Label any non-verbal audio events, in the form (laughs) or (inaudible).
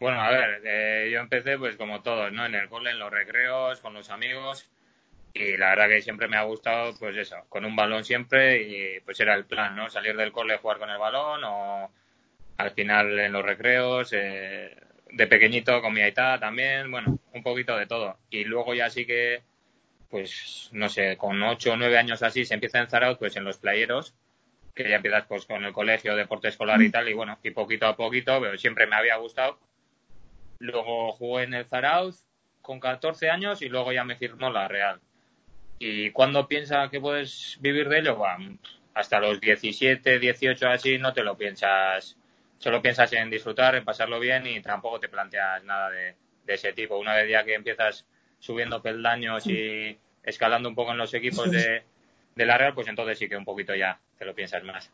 Bueno, a ver, eh, yo empecé pues como todos, ¿no? En el cole, en los recreos, con los amigos y la verdad que siempre me ha gustado pues eso, con un balón siempre y pues era el plan, ¿no? Salir del cole, jugar con el balón o al final en los recreos, eh, de pequeñito con mi aita también, bueno, un poquito de todo. Y luego ya sí que, pues no sé, con ocho o nueve años así se empieza a enzar pues en los playeros, que ya empiezas pues con el colegio, deporte escolar y tal, y bueno, y poquito a poquito, pero siempre me había gustado Luego jugué en el Zarauz con 14 años y luego ya me firmó la Real. ¿Y cuando piensas que puedes vivir de ello? hasta los 17, 18 así no te lo piensas. Solo piensas en disfrutar, en pasarlo bien y tampoco te planteas nada de, ese tipo. Una vez ya que empiezas subiendo peldaños y escalando un poco en los equipos (laughs) de, de la Real, pues entonces sí que un poquito ya te lo piensas más.